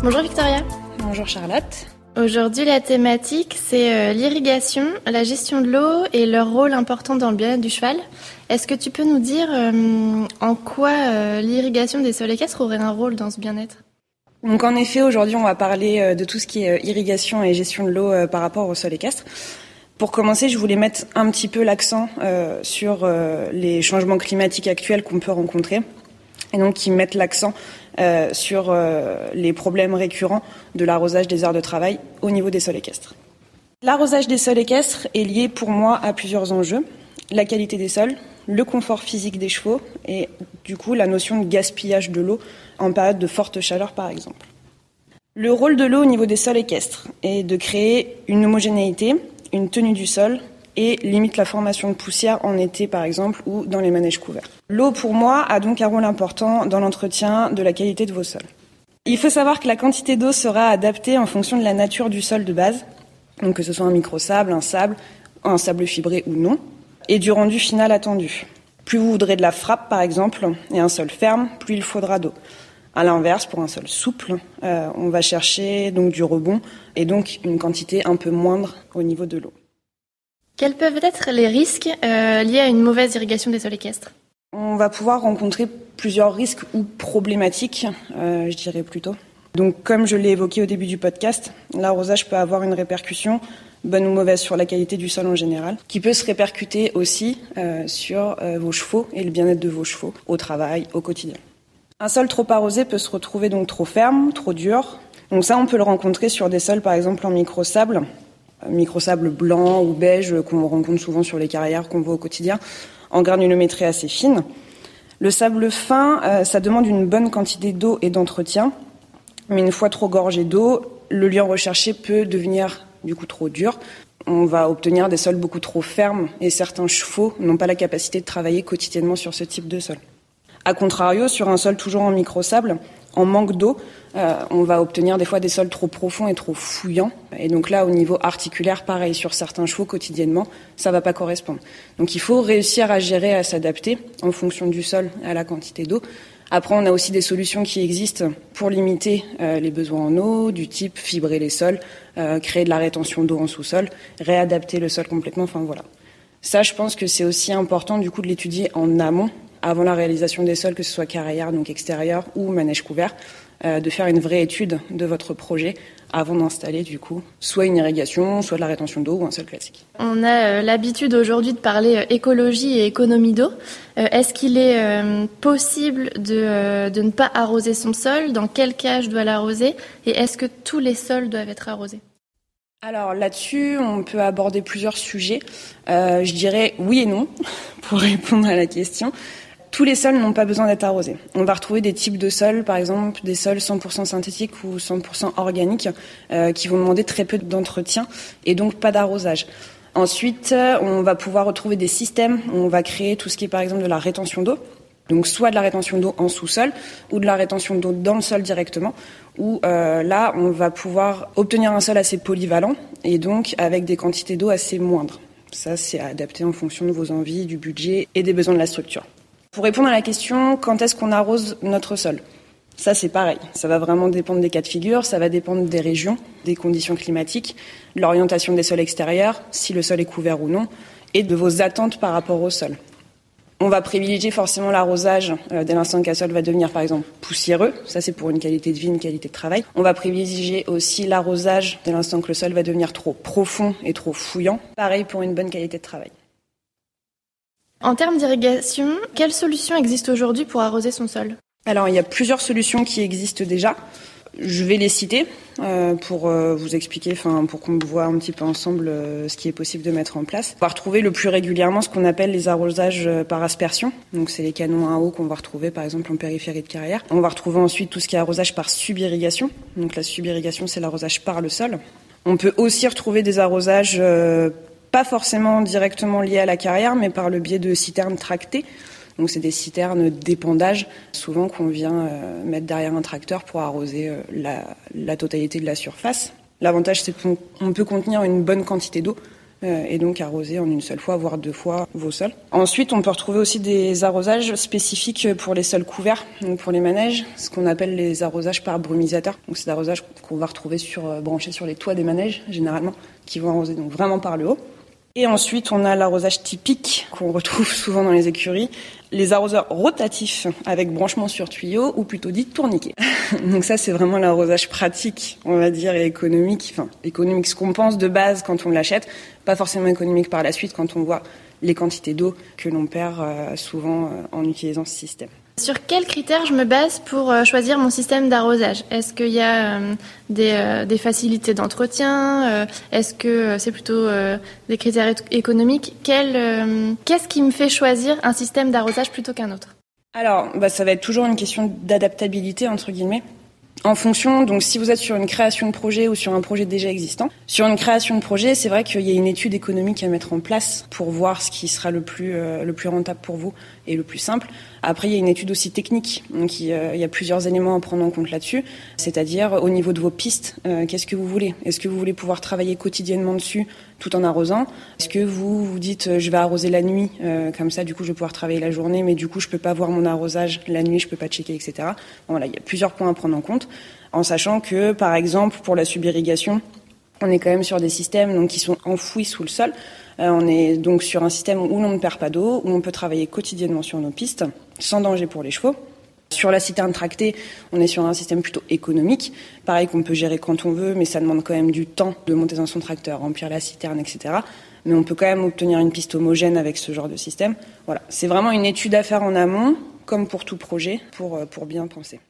Bonjour Victoria. Bonjour Charlotte. Aujourd'hui, la thématique, c'est euh, l'irrigation, la gestion de l'eau et leur rôle important dans le bien-être du cheval. Est-ce que tu peux nous dire euh, en quoi euh, l'irrigation des sols équestres aurait un rôle dans ce bien-être? Donc en effet, aujourd'hui, on va parler de tout ce qui est irrigation et gestion de l'eau par rapport au sol équestre. Pour commencer, je voulais mettre un petit peu l'accent sur les changements climatiques actuels qu'on peut rencontrer et donc qui mettent l'accent euh, sur euh, les problèmes récurrents de l'arrosage des aires de travail au niveau des sols équestres. L'arrosage des sols équestres est lié pour moi à plusieurs enjeux. La qualité des sols, le confort physique des chevaux et du coup la notion de gaspillage de l'eau en période de forte chaleur par exemple. Le rôle de l'eau au niveau des sols équestres est de créer une homogénéité, une tenue du sol et limite la formation de poussière en été par exemple ou dans les manèges couverts. L'eau pour moi a donc un rôle important dans l'entretien de la qualité de vos sols. Il faut savoir que la quantité d'eau sera adaptée en fonction de la nature du sol de base, donc que ce soit un micro-sable, un sable, un sable fibré ou non, et du rendu final attendu. Plus vous voudrez de la frappe par exemple et un sol ferme, plus il faudra d'eau. À l'inverse, pour un sol souple, euh, on va chercher donc du rebond et donc une quantité un peu moindre au niveau de l'eau. Quels peuvent être les risques euh, liés à une mauvaise irrigation des sols équestres? On va pouvoir rencontrer plusieurs risques ou problématiques, euh, je dirais plutôt. Donc, comme je l'ai évoqué au début du podcast, l'arrosage peut avoir une répercussion, bonne ou mauvaise, sur la qualité du sol en général, qui peut se répercuter aussi euh, sur vos chevaux et le bien-être de vos chevaux au travail, au quotidien. Un sol trop arrosé peut se retrouver donc trop ferme, trop dur. Donc ça, on peut le rencontrer sur des sols, par exemple en micro-sable, microsable blanc ou beige qu'on rencontre souvent sur les carrières qu'on voit au quotidien, en granulométrie assez fine. Le sable fin, euh, ça demande une bonne quantité d'eau et d'entretien, mais une fois trop gorgé d'eau, le lieu recherché peut devenir du coup trop dur. On va obtenir des sols beaucoup trop fermes et certains chevaux n'ont pas la capacité de travailler quotidiennement sur ce type de sol. A contrario, sur un sol toujours en microsable, en manque d'eau, euh, on va obtenir des fois des sols trop profonds et trop fouillants. Et donc là, au niveau articulaire, pareil, sur certains chevaux quotidiennement, ça va pas correspondre. Donc il faut réussir à gérer, à s'adapter en fonction du sol, à la quantité d'eau. Après, on a aussi des solutions qui existent pour limiter euh, les besoins en eau, du type fibrer les sols, euh, créer de la rétention d'eau en sous-sol, réadapter le sol complètement. Enfin voilà. Ça, je pense que c'est aussi important du coup de l'étudier en amont avant la réalisation des sols, que ce soit carrière, donc extérieur ou manège couvert, euh, de faire une vraie étude de votre projet avant d'installer du coup soit une irrigation, soit de la rétention d'eau ou un sol classique. On a euh, l'habitude aujourd'hui de parler euh, écologie et économie d'eau. Est-ce qu'il est possible de, de, ne pas arroser son sol? Dans quel cas je dois l'arroser? Et est-ce que tous les sols doivent être arrosés? Alors là-dessus, on peut aborder plusieurs sujets. je dirais oui et non pour répondre à la question tous les sols n'ont pas besoin d'être arrosés. On va retrouver des types de sols, par exemple des sols 100% synthétiques ou 100% organiques, euh, qui vont demander très peu d'entretien et donc pas d'arrosage. Ensuite, on va pouvoir retrouver des systèmes où on va créer tout ce qui est par exemple de la rétention d'eau. Donc soit de la rétention d'eau en sous-sol ou de la rétention d'eau dans le sol directement, où euh, là on va pouvoir obtenir un sol assez polyvalent et donc avec des quantités d'eau assez moindres. Ça c'est adapté en fonction de vos envies, du budget et des besoins de la structure. Pour répondre à la question, quand est-ce qu'on arrose notre sol? Ça, c'est pareil. Ça va vraiment dépendre des cas de figure, ça va dépendre des régions, des conditions climatiques, l'orientation des sols extérieurs, si le sol est couvert ou non, et de vos attentes par rapport au sol. On va privilégier forcément l'arrosage euh, dès l'instant qu'un sol va devenir, par exemple, poussiéreux. Ça, c'est pour une qualité de vie, une qualité de travail. On va privilégier aussi l'arrosage dès l'instant que le sol va devenir trop profond et trop fouillant. Pareil pour une bonne qualité de travail. En termes d'irrigation, quelles solutions existent aujourd'hui pour arroser son sol? Alors, il y a plusieurs solutions qui existent déjà. Je vais les citer euh, pour euh, vous expliquer, enfin pour qu'on voit un petit peu ensemble euh, ce qui est possible de mettre en place. On va retrouver le plus régulièrement ce qu'on appelle les arrosages par aspersion. Donc c'est les canons à eau qu'on va retrouver par exemple en périphérie de carrière. On va retrouver ensuite tout ce qui est arrosage par subirrigation. Donc la subirrigation c'est l'arrosage par le sol. On peut aussi retrouver des arrosages pas forcément directement liés à la carrière, mais par le biais de citernes tractées. Donc c'est des citernes d'épandage, souvent qu'on vient euh, mettre derrière un tracteur pour arroser euh, la, la, totalité de la surface. L'avantage c'est qu'on peut contenir une bonne quantité d'eau euh, et donc arroser en une seule fois, voire deux fois vos sols. Ensuite, on peut retrouver aussi des arrosages spécifiques pour les sols couverts, donc pour les manèges, ce qu'on appelle les arrosages par brumisateur. Donc c'est des arrosages qu'on va retrouver sur, branchés sur les toits des manèges généralement, qui vont arroser donc vraiment par le haut. Et ensuite, on a l'arrosage typique qu'on retrouve souvent dans les écuries, les arroseurs rotatifs avec branchement sur tuyau ou plutôt dit tourniquet. Donc ça, c'est vraiment l'arrosage pratique, on va dire, et économique. Enfin, économique, ce qu'on pense de base quand on l'achète, pas forcément économique par la suite quand on voit les quantités d'eau que l'on perd euh, souvent euh, en utilisant ce système. Sur quels critères je me base pour euh, choisir mon système d'arrosage? Est-ce qu'il y a euh, euh, des, facilités d'entretien Est-ce que c'est plutôt des critères économiques? Qu'est-ce qui me fait choisir un système d'arrosage plutôt qu'un autre? Alors, bah, ça va être toujours une question d'adaptabilité, entre guillemets. En fonction, donc si vous êtes sur une création de projet ou sur un projet déjà existant, sur une création de projet, c'est vrai qu'il y a une étude économique à mettre en place pour voir ce qui sera le plus le plus rentable pour vous et le plus simple. Après, il y a une étude aussi technique. Donc, il y a plusieurs éléments à prendre en compte là-dessus. C'est-à-dire, au niveau de vos pistes, euh, qu'est-ce que vous voulez? Est-ce que vous voulez pouvoir travailler quotidiennement dessus tout en arrosant Est-ce que vous vous dites, euh, je vais arroser la nuit, euh, comme ça, du coup, je vais pouvoir travailler la journée, mais du coup, je peux pas voir mon arrosage la nuit, je peux pas checker, etc. voilà, il y a plusieurs points à prendre en compte, en sachant que, par exemple, pour la subirrigation, on est quand même sur des systèmes donc, qui sont enfouis sous le sol. Euh, on est donc sur un système où l'on ne perd pas d'eau, où on peut travailler quotidiennement sur nos pistes, sans danger pour les chevaux. Sur la citerne tractée, on est sur un système plutôt économique, pareil qu'on peut gérer quand on veut, mais ça demande quand même du temps de monter dans son tracteur, remplir la citerne, etc. Mais on peut quand même obtenir une piste homogène avec ce genre de système. Voilà, c'est vraiment une étude à faire en amont, comme pour tout projet, pour, euh, pour bien penser.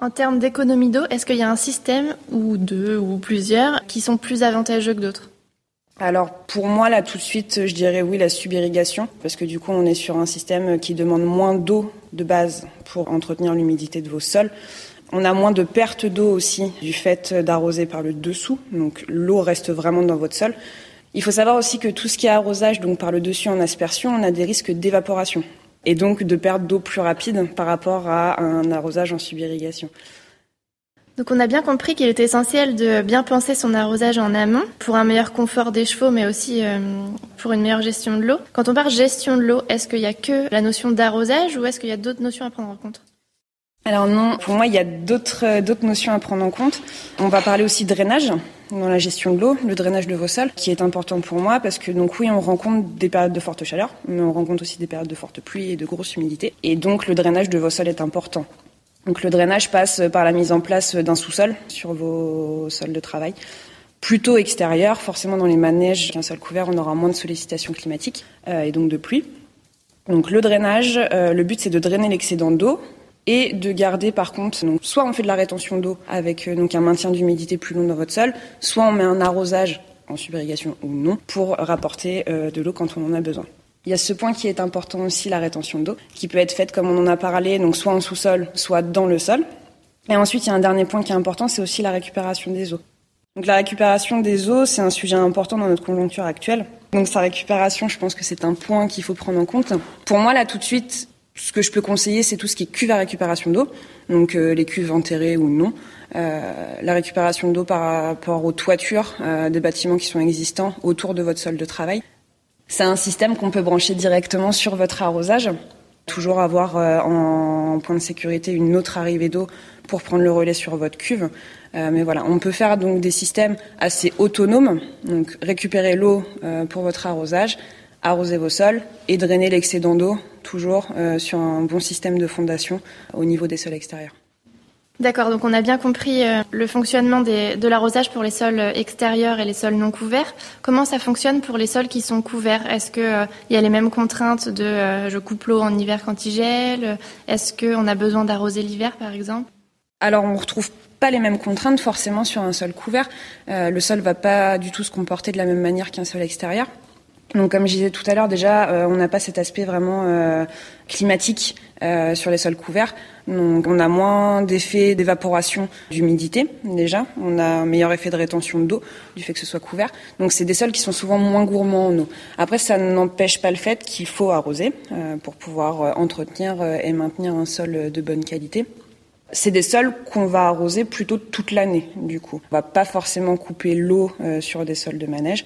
En termes d'économie d'eau, est-ce qu'il y a un système, ou deux, ou plusieurs, qui sont plus avantageux que d'autres? Alors pour moi là tout de suite je dirais oui la subirrigation parce que du coup on est sur un système qui demande moins d'eau de base pour entretenir l'humidité de vos sols. On a moins de perte d'eau aussi du fait d'arroser par le dessous, donc l'eau reste vraiment dans votre sol. Il faut savoir aussi que tout ce qui est arrosage, donc par le dessus en aspersion, on a des risques d'évaporation et donc de perte d'eau plus rapide par rapport à un arrosage en subirrigation. Donc on a bien compris qu'il était essentiel de bien penser son arrosage en amont pour un meilleur confort des chevaux, mais aussi euh, pour une meilleure gestion de l'eau. Quand on parle gestion de l'eau, est-ce qu'il y a que la notion d'arrosage ou est-ce qu'il y a d'autres notions à prendre en compte? Alors non, pour moi, il y a d'autres euh, d'autres notions à prendre en compte. On va parler aussi de drainage dans la gestion de l'eau, le drainage de vos sols, qui est important pour moi parce que donc oui, on rencontre des périodes de forte chaleur, mais on rencontre aussi des périodes de forte pluie et de grosse humidité, et donc le drainage de vos sols est important. Donc le drainage passe par la mise en place d'un sous-sol sur vos sols de travail. Plutôt extérieur, forcément dans les manèges, un sol couvert, on aura moins de sollicitations climatiques euh, et donc de pluie. Donc le drainage, euh, le but c'est de drainer l'excédent d'eau et de garder par contre, donc, soit on fait de la rétention d'eau avec euh, donc un maintien d'humidité plus long dans votre sol, soit on met un arrosage en subirrigation ou non pour rapporter de l'eau quand on en a besoin. Il y a ce point qui est important aussi, la rétention d'eau, qui peut être faite comme on en a parlé, donc soit en sous-sol, soit dans le sol. Et ensuite, il y a un dernier point qui est important, c'est aussi la récupération des eaux. Donc la récupération des eaux, c'est un sujet important dans notre conjoncture actuelle. Donc sa récupération, je pense que c'est un point qu'il faut prendre en compte. Pour moi, là, tout de suite, ce que je peux conseiller, c'est tout ce qui est cuve à récupération d'eau, donc euh, les cuves enterrées ou non. Euh, la récupération d'eau par rapport aux toitures euh, des bâtiments qui sont existants autour de votre sol de travail. C'est un système qu'on peut brancher directement sur votre arrosage. Toujours avoir euh, en point de sécurité une autre arrivée d'eau pour prendre le relais sur votre cuve. Euh, mais voilà, on peut faire donc des systèmes assez autonomes, donc récupérer l'eau euh, pour votre arrosage, arroser vos sols et drainer l'excédent d'eau toujours sur un bon système de fondation au niveau des sols extérieurs. D'accord, donc on a bien compris euh, le fonctionnement de l'arrosage pour les sols extérieurs et les sols non couverts. Comment ça fonctionne pour les sols qui sont couverts? Est-ce qu'il euh, y a les mêmes contraintes de euh, je coupe l'eau en hiver quand il gèle? Est-ce qu'on a besoin d'arroser l'hiver par exemple? Alors on retrouve pas les mêmes contraintes forcément sur un sol couvert. Euh, le sol va pas du tout se comporter de la même manière qu'un sol extérieur. Donc, comme je disais tout à l'heure, déjà, euh, on n'a pas cet aspect vraiment euh, climatique euh, sur les sols couverts. Donc, on a moins d'effet d'évaporation d'humidité déjà. On a un meilleur effet de rétention d'eau du fait que ce soit couvert. Donc, c'est des sols qui sont souvent moins gourmands en eau. Après, ça n'empêche pas le fait qu'il faut arroser pour pouvoir entretenir et maintenir un sol de bonne qualité. C'est des sols qu'on va arroser plutôt toute l'année, du coup. On va pas forcément couper l'eau sur des sols de manège.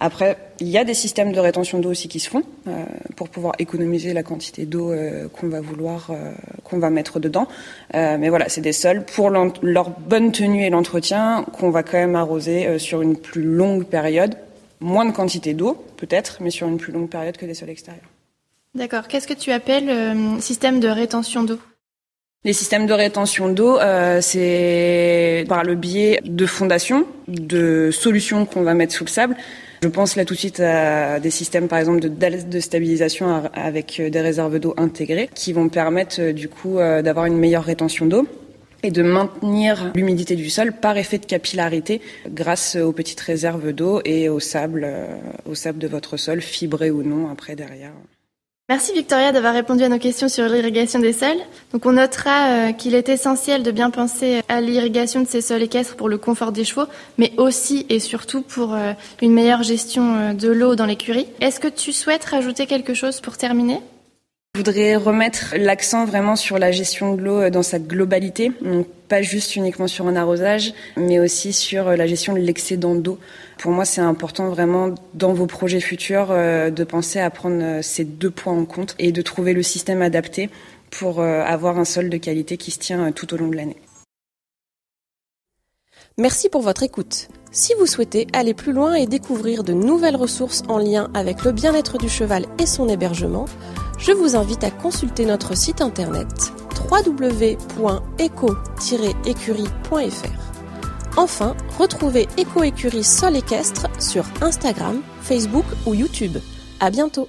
Après, il y a des systèmes de rétention d'eau aussi qui se font euh, pour pouvoir économiser la quantité d'eau euh, qu'on va vouloir, euh, qu'on va mettre dedans. mais voilà, c'est des sols pour leur bonne tenue et l'entretien qu'on va quand même arroser sur une plus longue période. Moins de quantité d'eau, peut-être, mais sur une plus longue période que des sols extérieurs. D'accord. Qu'est-ce que tu appelles système de rétention d'eau? Les systèmes de rétention d'eau, euh, c'est par le biais de fondations, de solutions qu'on va mettre sous le sable. Je pense là tout de suite à des systèmes, par exemple, de, de stabilisation avec des réserves d'eau intégrées, qui vont permettre euh, du coup euh, d'avoir une meilleure rétention d'eau et de maintenir l'humidité du sol par effet de capillarité grâce aux petites réserves d'eau et au sable, au sable de votre sol, fibré ou non après derrière. Merci Victoria d'avoir répondu à nos questions sur l'irrigation des sols. Donc on notera euh, qu'il est essentiel de bien penser à l'irrigation de ces sols équestres pour le confort des chevaux, mais aussi et surtout pour euh, une meilleure gestion euh, de l'eau dans l'écurie. Est-ce que tu souhaites rajouter quelque chose pour terminer? Voudrais remettre l'accent vraiment sur la gestion de l'eau dans sa globalité, pas juste uniquement sur un arrosage, mais aussi sur la gestion de l'excédent d'eau. Pour moi, c'est important vraiment dans vos projets futurs euh, de penser à prendre euh, ces deux points en compte et de trouver le système adapté pour euh, avoir un sol de qualité qui se tient tout au long de l'année. Merci pour votre écoute. Si vous souhaitez aller plus loin et découvrir de nouvelles ressources en lien avec le bien-être du cheval et son hébergement, je vous invite à consulter notre site internet www.eco-écurie.fr. Enfin, retrouvez Éco Écurie Sol Équestre sur Instagram, Facebook ou YouTube. À bientôt!